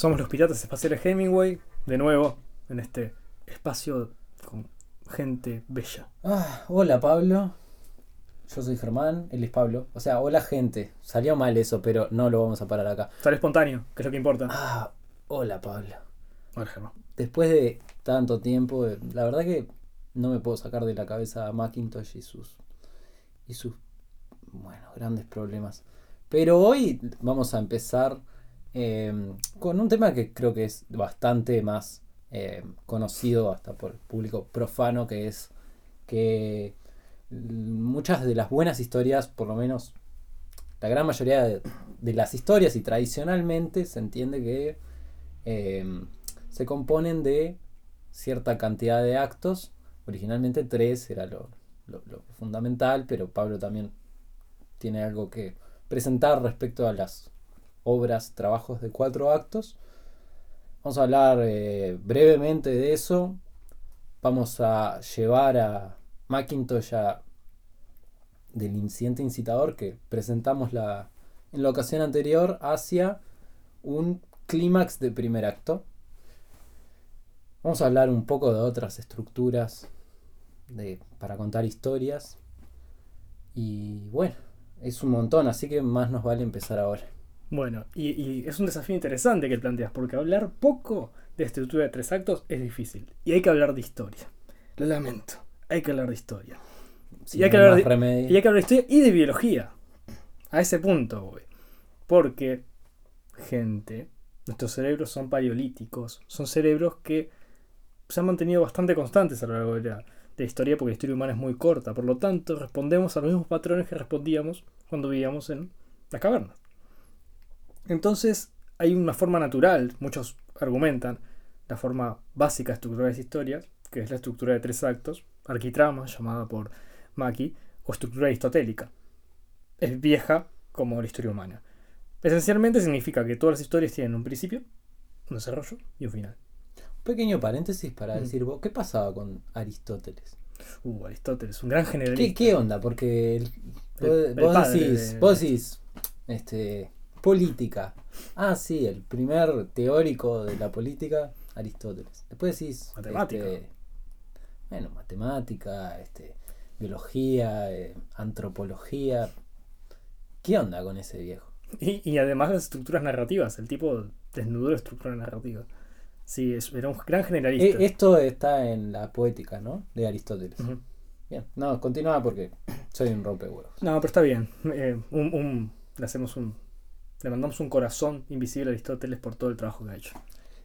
Somos los piratas espaciales Hemingway, de nuevo, en este espacio con gente bella. Ah, hola Pablo. Yo soy Germán, él es Pablo. O sea, hola gente. Salió mal eso, pero no lo vamos a parar acá. Sale espontáneo, que es lo que importa. Ah, hola Pablo. Hola, Germán. Después de tanto tiempo, eh, la verdad que no me puedo sacar de la cabeza a Macintosh y sus y sus bueno, grandes problemas. Pero hoy vamos a empezar eh, con un tema que creo que es bastante más eh, conocido hasta por el público profano, que es que muchas de las buenas historias, por lo menos la gran mayoría de, las historias y tradicionalmente se entiende que eh, se componen de cierta cantidad de actos. Originalmente tres era lo fundamental, pero Pablo también tiene algo que presentar respecto a las obras, trabajos de cuatro actos. Vamos a hablar eh, brevemente de eso. Vamos a llevar a Macintosh a- del incidente incitador que presentamos la, en la ocasión anterior hacia un clímax de primer acto. Vamos a hablar un poco de otras estructuras de, para contar historias. Y bueno, es un montón, así que más nos vale empezar ahora. Bueno, y, y es un desafío interesante que planteas, porque hablar poco de estructura de tres actos es difícil. Y hay que hablar de historia. Lo lamento. Hay que hablar de historia. Si Y hay que hablar de- remedio. Y hay que hablar de historia y de biología. A ese punto voy. Porque, gente, nuestros cerebros son paleolíticos. Son cerebros que se han mantenido bastante constantes a lo largo de la, de la historia porque la historia humana es muy corta. Por lo tanto, respondemos a los mismos patrones que respondíamos cuando vivíamos en las cavernas. Entonces, hay una forma natural, muchos argumentan, la forma básica de estructurar las historias, que es la estructura de tres actos, arquitrama, llamada por Maki, o estructura aristotélica. Es vieja como la historia humana. Esencialmente significa que todas las historias tienen un principio, un desarrollo y un final. Un pequeño paréntesis para Mm. decir, vos, ¿qué pasaba con Aristóteles? Uh, Aristóteles, un gran ¿Qué, generalista. qué onda? Porque el- El- vos, el vos padre decís, de- vos decís, este, política. Ah, sí, el primer teórico de la política, Aristóteles. Después decís, Matemática. este, bueno, matemática, este, biología, eh, antropología. ¿Qué onda con ese viejo? Y, y además las estructuras narrativas, el tipo desnudó la estructura narrativa. Sí, es- era un gran generalista. Eh, esto está en la poética, ¿no? De Aristóteles. Bien, no, continúa porque soy un rompehuevos. No, pero está bien. Eh, un, un- le hacemos un. Le mandamos un corazón invisible a Aristóteles por todo el trabajo que ha hecho.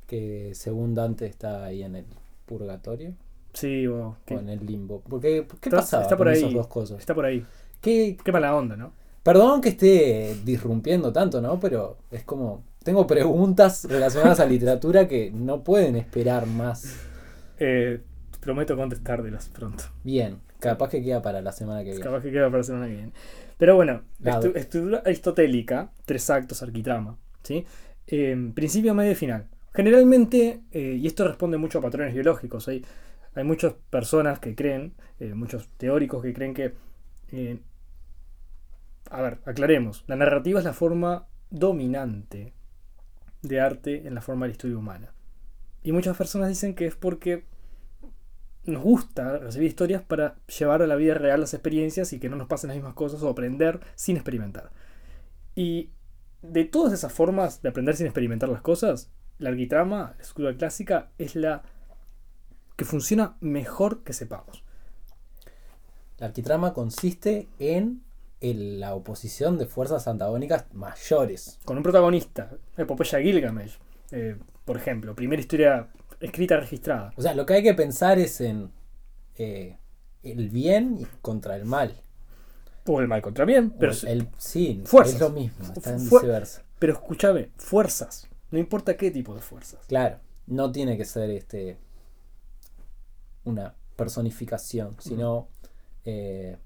Que según Dante está ahí en el purgatorio Sí, o o en el limbo. Porque, ¿qué Está- pasaba está por con ahí. esas dos cosas? está por ahí. ¿Qué, Qué mala onda, ¿no? Perdón que esté disrumpiendo tanto, ¿no? Pero es como. Tengo preguntas relacionadas a literatura que no pueden esperar más. Eh, prometo contestártelas pronto. Bien, capaz que queda para la semana que viene. Capaz que queda para la semana que viene. Pero bueno, estu- estructura aristotélica, tres actos, arquitrama, ¿sí? Eh, principio, medio y final. Generalmente, eh, y esto responde mucho a patrones biológicos, hay, hay muchas personas que creen, eh, muchos teóricos que creen que... eh, a ver, aclaremos, la narrativa es la forma dominante de arte en la forma de la historia humana. Y muchas personas dicen que es porque nos gusta recibir historias para llevar a la vida real las experiencias y que no nos pasen las mismas cosas o aprender sin experimentar. Y de todas esas formas de aprender sin experimentar las cosas, la arquitrama, la estructura clásica, es la que funciona mejor que sepamos. La arquitrama consiste en el- la oposición de fuerzas antagónicas mayores. Con un protagonista, Epopeya Gilgamesh, eh, por ejemplo, primera historia escrita registrada. O sea, lo que hay que pensar es en eh, el bien contra el mal. O el mal contra bien, pero, el, sí, Fuerzas. es lo mismo, está en viceversa. pero escúchame, fuerzas. No importa qué tipo de fuerzas. Claro, no tiene que ser este una personificación, sino eh,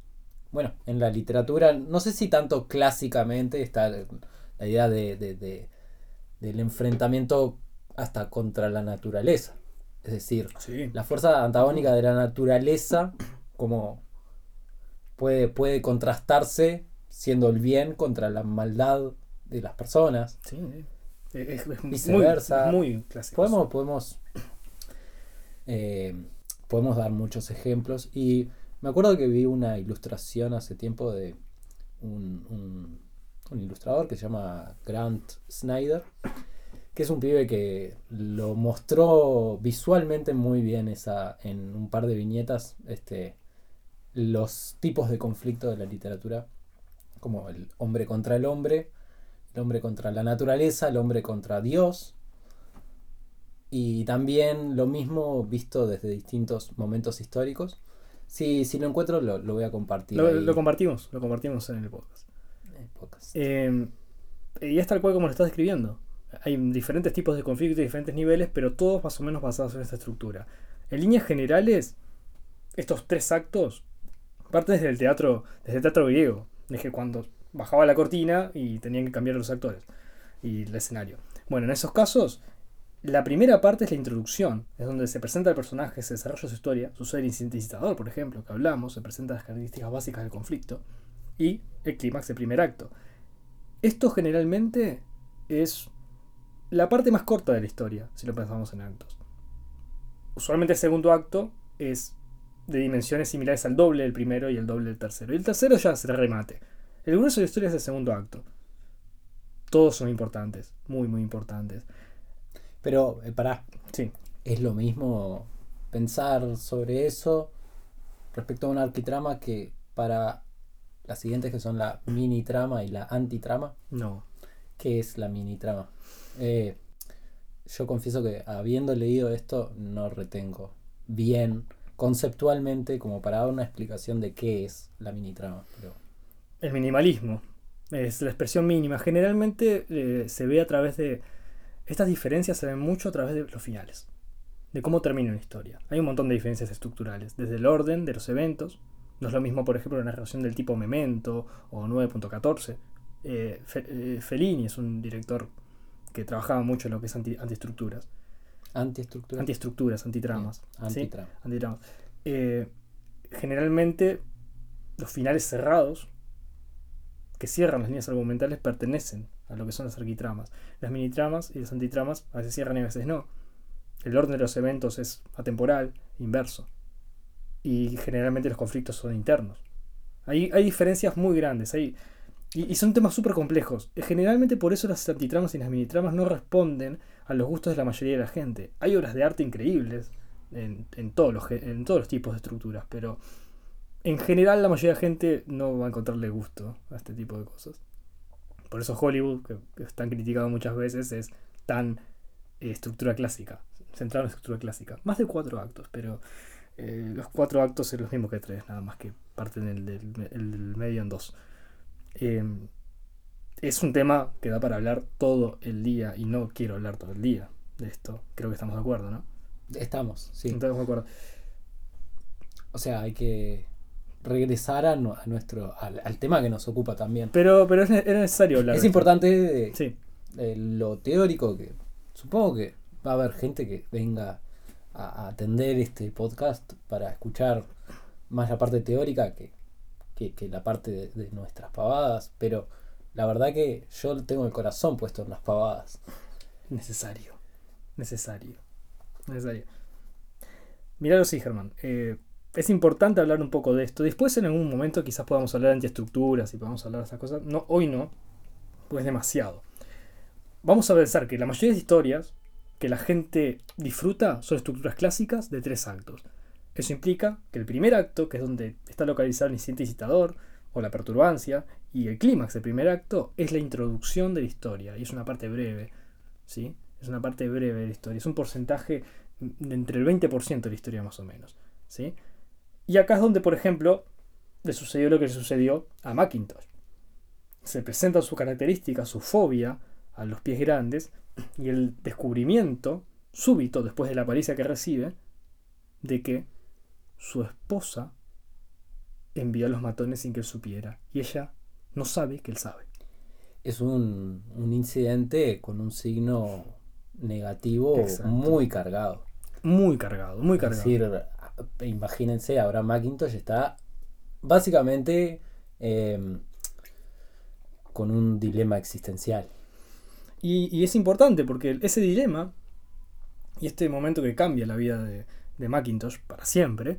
bueno, en la literatura, no sé si tanto clásicamente está la idea de, de- de- del enfrentamiento hasta contra la naturaleza. Es decir, Sí. la fuerza antagónica de la naturaleza como puede, puede contrastarse siendo el bien contra la maldad de las personas. Sí, Es, es muy, Viceversa. muy clásico. Podemos, podemos, eh, podemos dar muchos ejemplos. Y me acuerdo que vi una ilustración hace tiempo de un, un- un ilustrador que se llama Grant Snyder, que es un pibe que lo mostró visualmente muy bien esa, en un par de viñetas este, los tipos de conflicto de la literatura, como el hombre contra el hombre, el hombre contra la naturaleza, el hombre contra Dios, y también lo mismo visto desde distintos momentos históricos. Si, si lo encuentro, lo, lo voy a compartir. Lo, compartimos, lo compartimos en el podcast. en el podcast. Eh, y es tal cual como lo estás describiendo. Hay diferentes tipos de conflictos, diferentes niveles, pero todos más o menos basados en esta estructura. En líneas generales, estos tres actos parten desde el teatro, desde el teatro griego, desde cuando bajaba la cortina y tenían que cambiar los actores y el escenario. Bueno, en esos casos, la primera parte es la introducción, es donde se presenta el personaje, se desarrolla su historia, su ser incitador, por ejemplo, que hablamos, se presentan las características básicas del conflicto, y el clímax del primer acto. Esto generalmente es la parte más corta de la historia, si lo pensamos en actos. Usualmente el segundo acto es de dimensiones similares al doble del primero y el doble del tercero. Y el tercero ya se remate. El grueso de la historia es el segundo acto. Todos son importantes, muy, muy importantes. Pero, eh, pará, Sí, es lo mismo pensar sobre eso respecto a una arquitrama que para las siguientes que son la mini trama y la antitrama. no. ¿Qué es la mini trama? Eh, yo confieso que habiendo leído esto no retengo bien conceptualmente como para dar una explicación de qué es la mini trama. Pero El minimalismo es la expresión mínima. Generalmente eh, se ve a través de. Estas diferencias se ven mucho a través de los finales. De cómo termina una historia. Hay un montón de diferencias estructurales. Desde el orden de los eventos. No es lo mismo, por ejemplo, una narración del tipo Memento o 9.14. Eh, Fe- eh, Fellini es un director que trabajaba mucho en lo que es anti- antiestructuras. antiestructura. Antiestructuras, antitramas. ¿sí? Antitrama. antitramas. Eh, generalmente los finales cerrados que cierran las líneas argumentales pertenecen a lo que son las arquitramas. Las minitramas y las antitramas a veces cierran y a veces no. El orden de los eventos es atemporal, inverso. Y generalmente los conflictos son internos. Hay, hay diferencias muy grandes. Hay, y, y son temas súper complejos. Eh, Generalmente por eso las antitramas y las minitramas no responden a los gustos de la mayoría de la gente. Hay obras de arte increíbles en, en todos, los, en todos los tipos de estructuras, pero en general la mayoría de la gente no va a encontrarle gusto a este tipo de cosas. Por eso Hollywood, que, que es tan criticado muchas veces, es tan eh, estructura clásica, centrado en estructura clásica. Más de cuatro actos, pero eh, los cuatro actos son los mismos que tres, nada más que parten el el del medio en dos. Eh, es un tema que da para hablar todo el día y no quiero hablar todo el día de esto. Creo que estamos de acuerdo, ¿no? Estamos, sí. Estamos de acuerdo. O sea, hay que regresar a, nu- a nuestro al, al tema que nos ocupa también. Pero, pero es necesario hablar. Es de esto. importante eh, Sí, eh, lo teórico que supongo que va a haber gente que venga a, a atender este podcast para escuchar más la parte teórica que, que, la parte de, nuestras pavadas, pero la verdad que yo tengo el corazón puesto en las pavadas. necesario. Necesario. Necesario. Miralo sí, Germán. Eh, es importante hablar un poco de esto. Después, en algún momento, quizás podamos hablar de antiestructuras y podamos hablar de estas cosas. No, hoy no, pues es demasiado. Vamos a pensar que la mayoría de historias que la gente disfruta son estructuras clásicas de tres actos. Eso implica que el primer acto, que es donde está localizado el incidente incitador o la perturbancia, y el clímax del primer acto es la introducción de la historia, y es una parte breve. ¿sí? Es una parte breve de la historia. Es un porcentaje de entre el 20% de la historia más o menos. ¿sí? Y acá es donde, por ejemplo, le sucedió lo que le sucedió a Macintosh. Se presentan sus características, su fobia a los pies grandes y el descubrimiento súbito después de la paliza que recibe de que su esposa envió a los matones sin que él supiera y ella no sabe que él sabe. Es un, un incidente con un signo negativo Exacto. muy cargado. Muy cargado, muy Es cargado. decir, imagínense, ahora Macintosh está básicamente eh, con un dilema existencial. Y, y es importante porque ese dilema y este momento que cambia la vida de, de Macintosh para siempre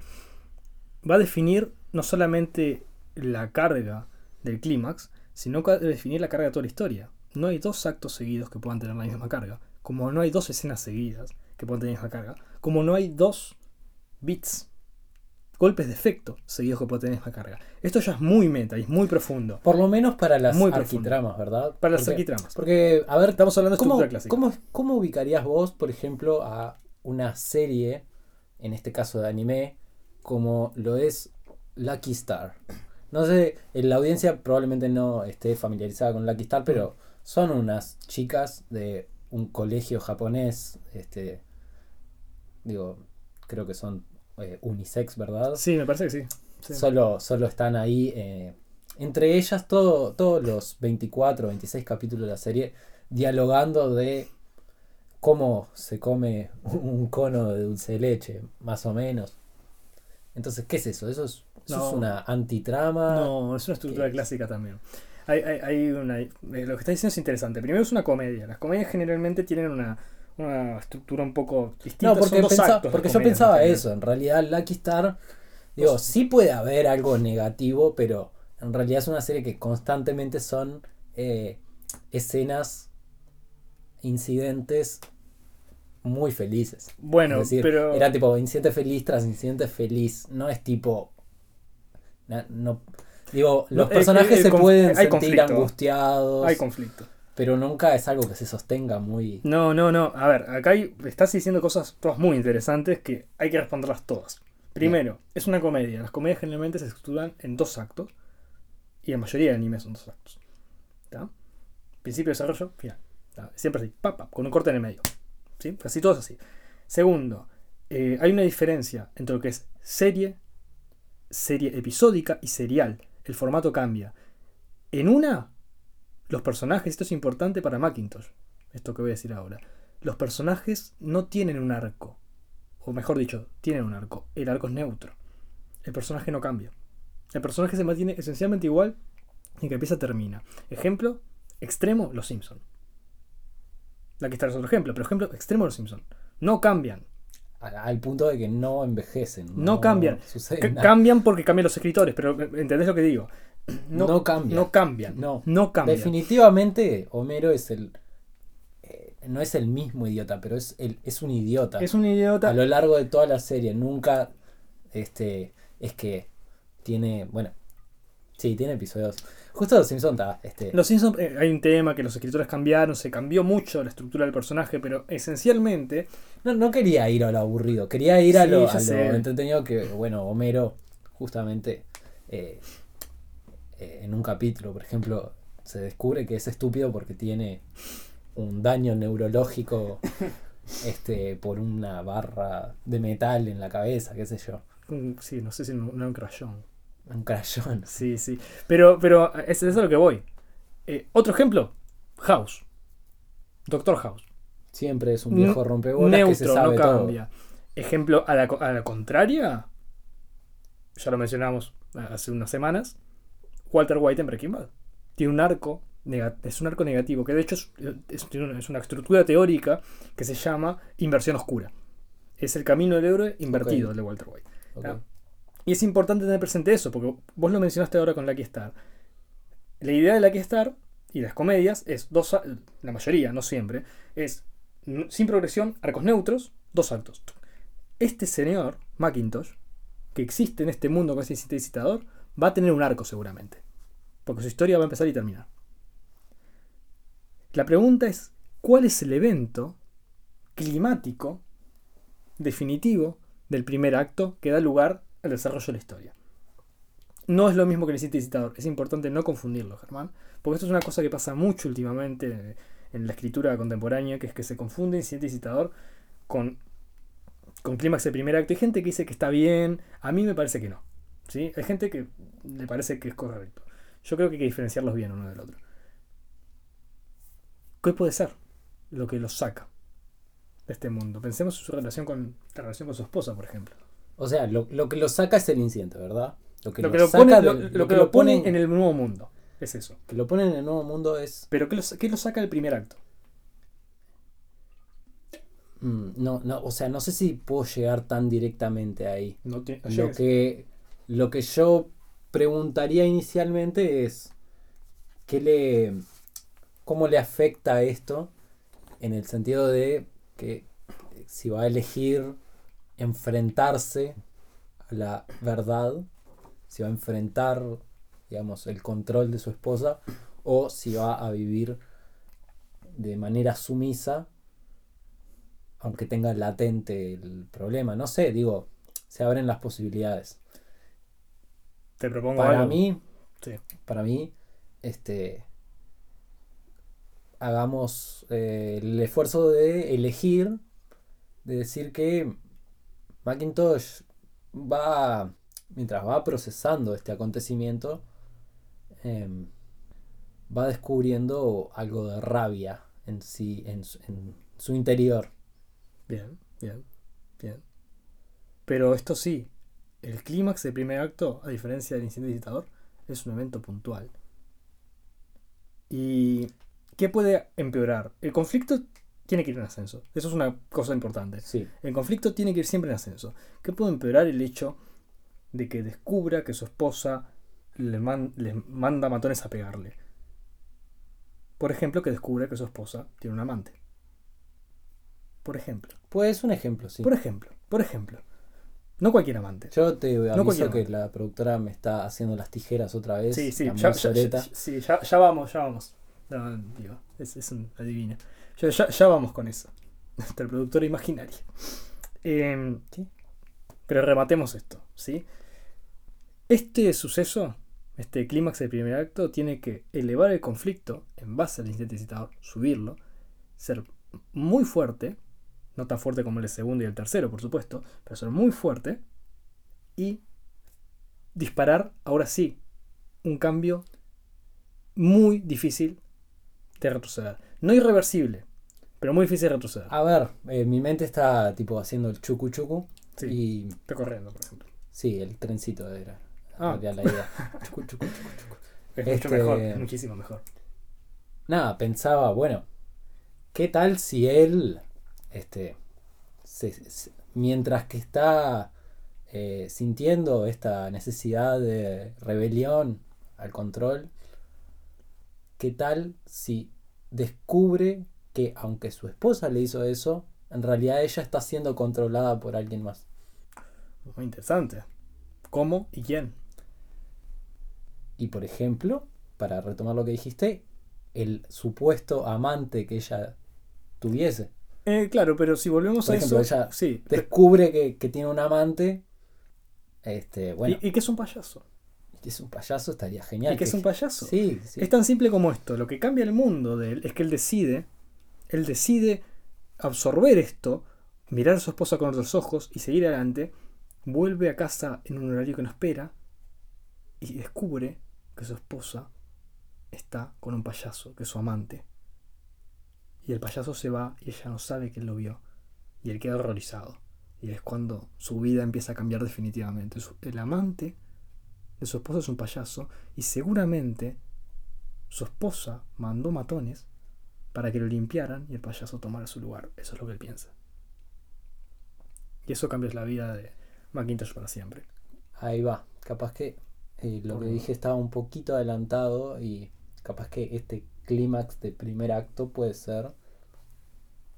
va a definir no solamente la carga del clímax, sino que va a definir la carga de toda la historia. No hay dos actos seguidos que puedan tener la misma carga, como no hay dos escenas seguidas que puedan tener la misma carga, como no hay dos bits, golpes de efecto seguidos que puedan tener la misma carga. Esto ya es muy meta y es muy profundo. Por lo menos para las Muy arquitramas, ¿verdad? Para las Porque- arquitramas. Porque, a ver, Estamos hablando de ¿cómo, clásica. cómo, cómo ubicarías vos, por ejemplo, a una serie, en este caso de anime, como lo es Lucky Star? No sé, en la audiencia probablemente no esté familiarizada con Lucky Star, pero son unas chicas de un colegio japonés, este, digo, creo que son eh, unisex, ¿verdad? Sí, me parece que sí. Sí. Solo, solo están ahí. eh, entre ellas, todo, todos los 24 o 26 capítulos de la serie, dialogando de cómo se come un cono de dulce de leche, más o menos. Entonces, ¿qué es eso? ¿Eso es, eso No. es una antitrama? No, es una estructura clásica también. Hay, hay- hay una, eh, lo que está diciendo es interesante. Primero es una comedia. Las comedias generalmente tienen una, una estructura un poco distinta. No, porque, porque yo comedia, pensaba eso. En realidad, Lucky Star, digo, sí puede haber algo negativo, pero en realidad es una serie que constantemente son eh, escenas, incidentes muy felices. Bueno, es decir, pero. era tipo incidente feliz tras incidente feliz. No es tipo. na- no, digo, No, los eh, personajes eh, se pueden sentir conflicto. angustiados, Hay conflicto. pero nunca es algo que se sostenga muy. No, no, no. A ver, acá hay, estás diciendo cosas todas muy interesantes que hay que responderlas todas. Primero, es una comedia. Las comedias generalmente se estructuran en dos actos. Y la mayoría de animes son dos actos. ¿Está? Principio, desarrollo, final. Siempre así, pa, pa, con un corte en el medio. Casi todo es así. Segundo, eh, hay una diferencia entre lo que es serie, serie episódica y serial. El formato cambia. En una, los personajes, esto es importante para Macintosh, esto que voy a decir ahora. Los personajes no tienen un arco. O mejor dicho, tienen un arco. El arco es neutro. El personaje no cambia. El personaje se mantiene esencialmente igual y que empieza termina. Ejemplo extremo, los Simpson. La que está es otro ejemplo, pero ejemplo extremo, los Simpson. No cambian. al punto de que no envejecen. No cambian. cambian porque cambian los escritores, pero ¿entendés lo que digo? No cambian. No cambian. No. No cambian. Definitivamente Homero es el. eh, no es el mismo idiota, pero es, el, es un idiota. Es un idiota. A lo largo de toda la serie. Nunca. Este. Es que. Tiene. Bueno. Sí, tiene episodios. Justo los Simpsons está. Este, Los Simpsons, eh, hay un tema que los escritores cambiaron, se cambió mucho la estructura del personaje, pero esencialmente no, no quería ir a lo aburrido. Quería ir a lo, a lo entretenido que. Bueno, Homero. Justamente. eh, eh, en un capítulo, por ejemplo. Se descubre que es estúpido porque tiene un daño neurológico este por una barra de metal en la cabeza, qué sé yo. sí, no sé si era un crayón. Un crayón. Sí, sí. Pero, pero es, es a lo que voy. Eh, otro ejemplo, House. Doctor House. Siempre es un viejo rompebolas que se sabe no todo. Ejemplo, a la, a la contraria, ya lo mencionamos hace unas semanas, Walter White en Breaking Bad. Tiene un arco, es un arco negativo, que de hecho es, una- es una estructura teórica que se llama inversión oscura. Es el camino del héroe invertido el de Walter White. Y es importante tener presente eso, porque vos lo mencionaste ahora con Lucky Star. La idea de Lucky Star y las comedias es dos, la mayoría, no siempre, es sin progresión, arcos neutros, dos actos. Este señor, Macintosh, que existe en este mundo ese sintetizador, va a tener un arco seguramente. Porque su historia va a empezar y terminar. La pregunta es, ¿cuál es el evento climático definitivo del primer acto que da lugar al desarrollo de la historia? No es lo mismo que el sintetizador, es importante no confundirlo, Germán, porque esto es una cosa que pasa mucho últimamente en la escritura contemporánea, que es que se confunde incidente y citador con, con clímax de primer acto. Hay gente que dice que está bien, a mí me parece que no. ¿sí? Hay gente que le parece que es correcto. Yo creo que hay que diferenciarlos bien uno del otro. ¿Qué puede ser lo que los saca de este mundo? Pensemos en su relación con la relación con su esposa, por ejemplo. O sea, lo, lo que lo saca es el incidente, ¿verdad? Lo que Lo lo, que lo saca pone, lo, que lo en el nuevo mundo. Es eso. que lo pone en el nuevo mundo es Pero ¿qué lo, qué lo saca del primer acto? Mm, no, no, o sea, no sé si puedo llegar tan directamente ahí. No te- Lo que, lo que yo preguntaría inicialmente es ¿qué le, ¿cómo le afecta esto? En el sentido de que si va a elegir enfrentarse a la verdad, si va a enfrentar, digamos, el control de su esposa, o si va a vivir de manera sumisa, aunque tenga latente el problema. No sé, digo, se abren las posibilidades. Te propongo Para algo. mí, Sí. para mí, este hagamos eh, el esfuerzo de elegir, de decir que Macintosh va, mientras va procesando este acontecimiento, em, va descubriendo algo de rabia en sí, en su, en su interior. Bien, bien, bien. Pero esto sí, el clímax del primer acto, a diferencia del incidente visitador, es un evento puntual. ¿Y qué puede empeorar? El conflicto tiene que ir en ascenso. Eso es una cosa importante. Sí, El conflicto tiene que ir siempre en ascenso. ¿Qué puede empeorar el hecho de que descubra que su esposa le, man- le manda matones a pegarle? Por ejemplo, que descubra que su esposa tiene un amante. Por ejemplo. pues un ejemplo, sí. Por ejemplo, por ejemplo. No cualquier amante. Yo te aviso cualquiera. que la productora me está haciendo las tijeras otra vez. Sí, sí, ya, ya- mozoreta. ya- sí, ya- ya vamos, ya vamos. No, digo, es, es un adivina. Ya, ya- ya vamos con eso. Nuestra productora imaginaria. Em, ¿Qué? Pero rematemos esto, ¿sí? Este suceso, este clímax del primer acto, tiene que elevar el conflicto en base al incidente citador, subirlo, ser muy fuerte, no tan fuerte como el segundo y el tercero, por supuesto, pero ser muy fuerte y disparar, ahora sí, un cambio muy difícil de retroceder. No irreversible, pero muy difícil de retroceder. A ver, eh, mi mente está tipo haciendo el chucu chucu. Sí, Y está corriendo, por ejemplo. sí, el trencito era. Ah. la idea. Chucu, chucu, chucu, chucu. Es Este- mucho mejor, es muchísimo mejor. Nada, pensaba, bueno, ¿qué tal si él, este, se- se- mientras que está eh, sintiendo esta necesidad de rebelión al control, ¿qué tal si descubre que aunque su esposa le hizo eso, en realidad ella está siendo controlada por alguien más? Muy interesante. ¿Cómo y quién? Y por ejemplo, para retomar lo que dijiste, el supuesto amante que ella tuviese. Eh, claro, pero si volvemos Por a ejemplo, eso. ella sí. descubre que, que tiene un amante. Este, bueno, y, y que es un payaso. Que es un payaso, estaría genial. Y que es un payaso. Sí, sí. Es tan simple como esto. Lo que cambia el mundo de él es que él decide. Él decide absorber esto, mirar a su esposa con otros ojos y seguir adelante. Vuelve a casa en un horario que no espera. Y descubre que su esposa está con un payaso, que es su amante. Y el payaso se va y ella no sabe que él lo vio. Y él queda horrorizado. Y es cuando su vida empieza a cambiar definitivamente. El amante de su esposa es un payaso y seguramente su esposa mandó matones para que lo limpiaran y el payaso tomara su lugar. Eso es lo que él piensa. Y eso cambia la vida de Macintosh para siempre. Ahí va. Capaz que eh, lo Por- que dije estaba un poquito adelantado y capaz que este clímax de primer acto puede ser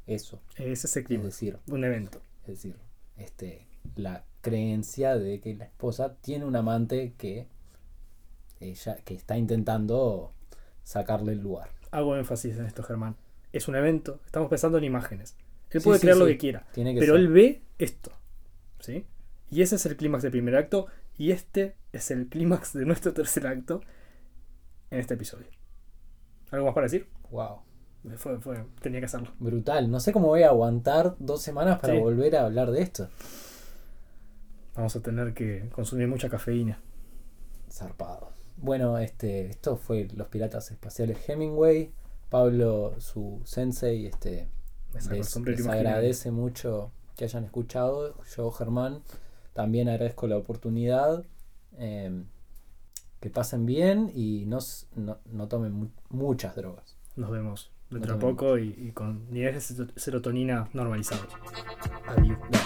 eso. Es ese Es clima, decir, un evento. es decir, este, la creencia de que la esposa tiene un amante que ella que está intentando sacarle el lugar. Hago énfasis en esto, Germán. Es un evento, estamos pensando en imágenes. Él Sí, puede sí, creer lo que quiera, que pero ser. él ve esto. ¿Sí? Y ese es el clímax del primer acto y este es el clímax de nuestro tercer acto en este episodio. ¿Algo más para decir? Wow. Fue, fue, tenía que hacerlo. Brutal. No sé cómo voy a aguantar dos semanas para volver a hablar de esto. Vamos a tener que consumir mucha cafeína. Zarpado. Bueno, este, esto fue Los Piratas Espaciales Hemingway. Pablo, su sensei, este, les, les agradece mucho que hayan escuchado. Yo, Germán, también agradezco la oportunidad. Eh, que pasen bien y no, no, no tomen mu- muchas drogas. Nos vemos dentro de poco y, y con niveles de serotonina normalizados. Adiós. Bye.